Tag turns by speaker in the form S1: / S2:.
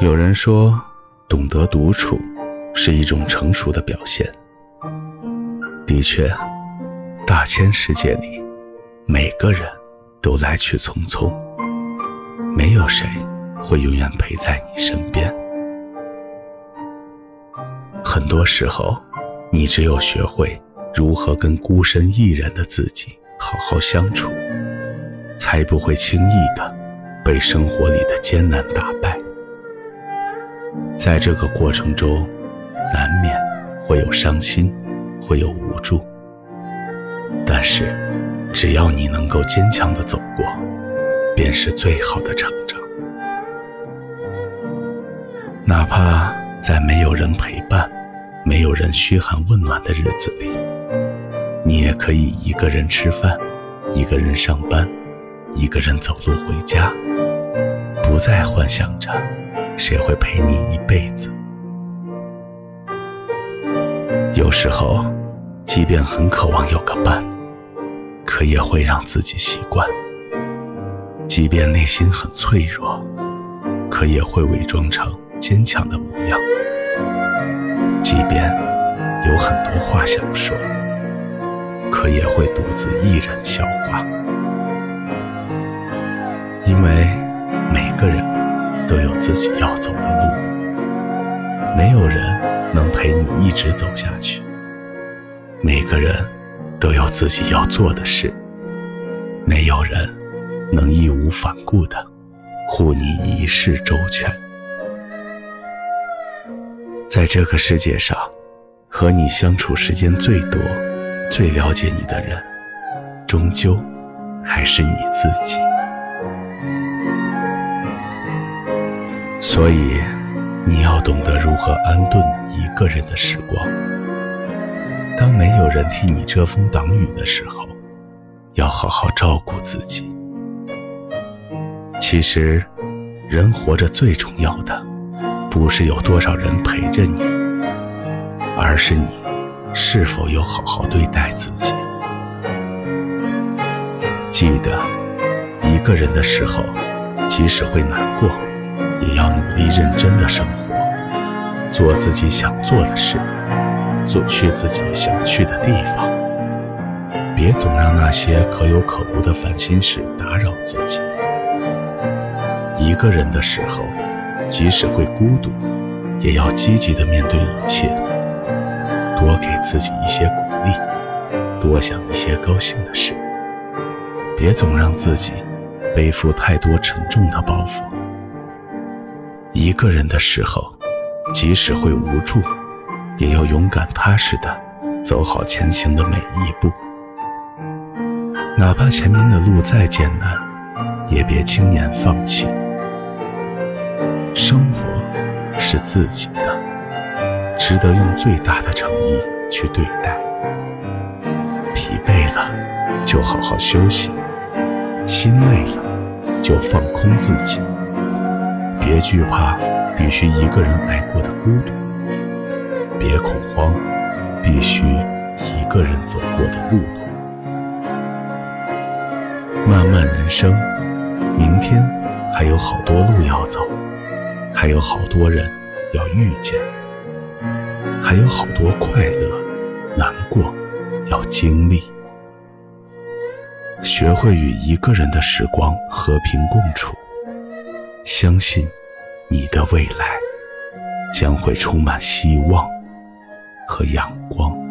S1: 有人说，懂得独处是一种成熟的表现。的确，大千世界里，每个人都来去匆匆，没有谁会永远陪在你身边。很多时候，你只有学会如何跟孤身一人的自己好好相处，才不会轻易的被生活里的艰难打败。在这个过程中，难免会有伤心，会有无助。但是，只要你能够坚强的走过，便是最好的成长。哪怕在没有人陪伴、没有人嘘寒问暖的日子里，你也可以一个人吃饭，一个人上班，一个人走路回家，不再幻想着。谁会陪你一辈子？有时候，即便很渴望有个伴，可也会让自己习惯；即便内心很脆弱，可也会伪装成坚强的模样；即便有很多话想说，可也会独自一人消化。因为。自己要走的路，没有人能陪你一直走下去。每个人都有自己要做的事，没有人能义无反顾的护你一世周全。在这个世界上，和你相处时间最多、最了解你的人，终究还是你自己。所以，你要懂得如何安顿一个人的时光。当没有人替你遮风挡雨的时候，要好好照顾自己。其实，人活着最重要的，不是有多少人陪着你，而是你是否有好好对待自己。记得，一个人的时候，即使会难过。也要努力认真的生活，做自己想做的事，做去自己想去的地方。别总让那些可有可无的烦心事打扰自己。一个人的时候，即使会孤独，也要积极的面对一切，多给自己一些鼓励，多想一些高兴的事。别总让自己背负太多沉重的包袱。一个人的时候，即使会无助，也要勇敢踏实的走好前行的每一步。哪怕前面的路再艰难，也别轻言放弃。生活是自己的，值得用最大的诚意去对待。疲惫了，就好好休息；心累了，就放空自己。别惧怕必须一个人挨过的孤独，别恐慌必须一个人走过的路途。漫漫人生，明天还有好多路要走，还有好多人要遇见，还有好多快乐、难过要经历。学会与一个人的时光和平共处，相信。你的未来将会充满希望和阳光。